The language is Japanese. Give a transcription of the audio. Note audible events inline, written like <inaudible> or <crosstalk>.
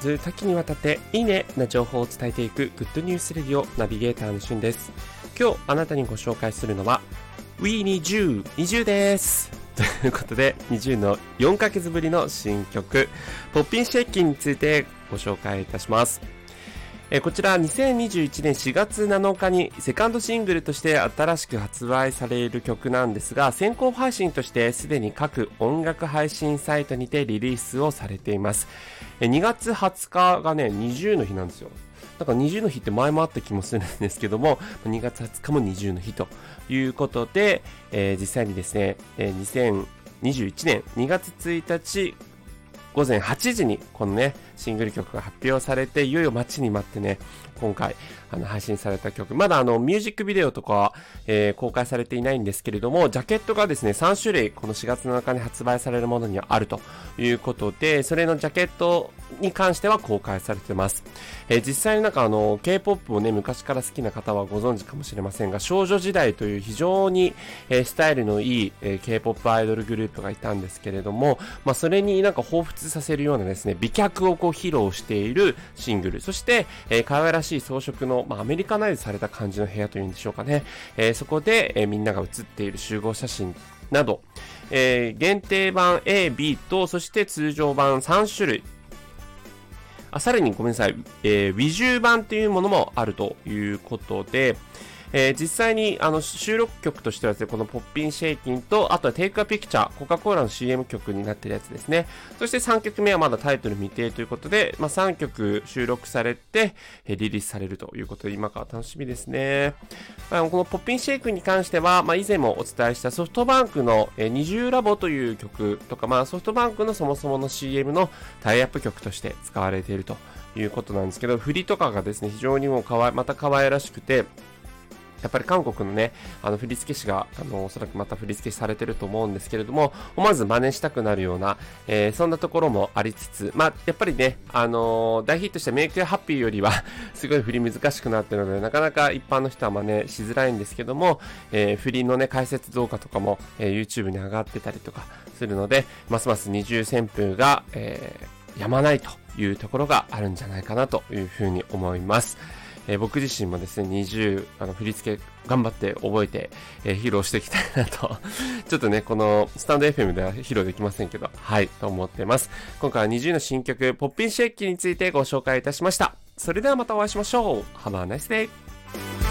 ず多岐にわたっていいねな情報を伝えていくグッドニュースレディオナビゲーターのしゅんです。今日あなたにご紹介するのは We20 20です。ということで20の4ヶ月ぶりの新曲ポッピンシェイキンについてご紹介いたします。こちら2021年4月7日にセカンドシングルとして新しく発売される曲なんですが先行配信としてすでに各音楽配信サイトにてリリースをされています。2月20日がね20の日なんですよ。なんか20の日って前もあった気もするんですけども2月20日も20の日ということで、えー、実際にですね、えー、2021年2月1日午前8時にこのね、シングル曲が発表されて、いよいよ待ちに待ってね、今回、あの、配信された曲。まだあの、ミュージックビデオとかは、えー、公開されていないんですけれども、ジャケットがですね、3種類、この4月7日に発売されるものにはあるということで、それのジャケットに関しては公開されてます。えー、実際になんかあの、K-POP をね、昔から好きな方はご存知かもしれませんが、少女時代という非常に、えー、スタイルのいい、えー、K-POP アイドルグループがいたんですけれども、まあ、それになんか彷彿させるようなですね、美脚をこう披露しているシングル、そして、えー、可愛らしい装飾の、まあ、アメリカナイズされた感じの部屋というんでしょうかね、えー、そこで、えー、みんなが写っている集合写真など、えー、限定版 A、B と、そして通常版3種類、あさらにごめんなさい、えー、ウィジュー版というものもあるということで、えー、実際にあの収録曲としてはですね、このポッピンシェイキンと、あとはテイクアピクチャー、コカ・コーラの CM 曲になってるやつですね。そして3曲目はまだタイトル未定ということで、まあ、3曲収録されて、えー、リリースされるということで、今から楽しみですね。まあ、このポッピンシェイクに関しては、まあ、以前もお伝えしたソフトバンクの、えー、二重ラボという曲とか、まあ、ソフトバンクのそもそもの CM のタイアップ曲として使われているということなんですけど、振りとかがですね、非常にもうかわ、また可愛らしくて、やっぱり韓国のね、あの振付師が、あの、おそらくまた振付師されてると思うんですけれども、思わず真似したくなるような、えー、そんなところもありつつ、まあ、やっぱりね、あのー、大ヒットしたメイクハッピーよりは <laughs> すごい振り難しくなってるので、なかなか一般の人は真似しづらいんですけども、えー、振りのね、解説動画とかも、えー、YouTube に上がってたりとかするので、ますます二重旋風が、えー、やまないというところがあるんじゃないかなというふうに思います。えー、僕自身もですね、20、あの、振り付け頑張って覚えて、えー、披露していきたいなと <laughs> ちょっとね、このスタンド FM では披露できませんけど、はい、と思ってます。今回は20の新曲、ポッピンシェッキについてご紹介いたしました。それではまたお会いしましょう。Have a nice day!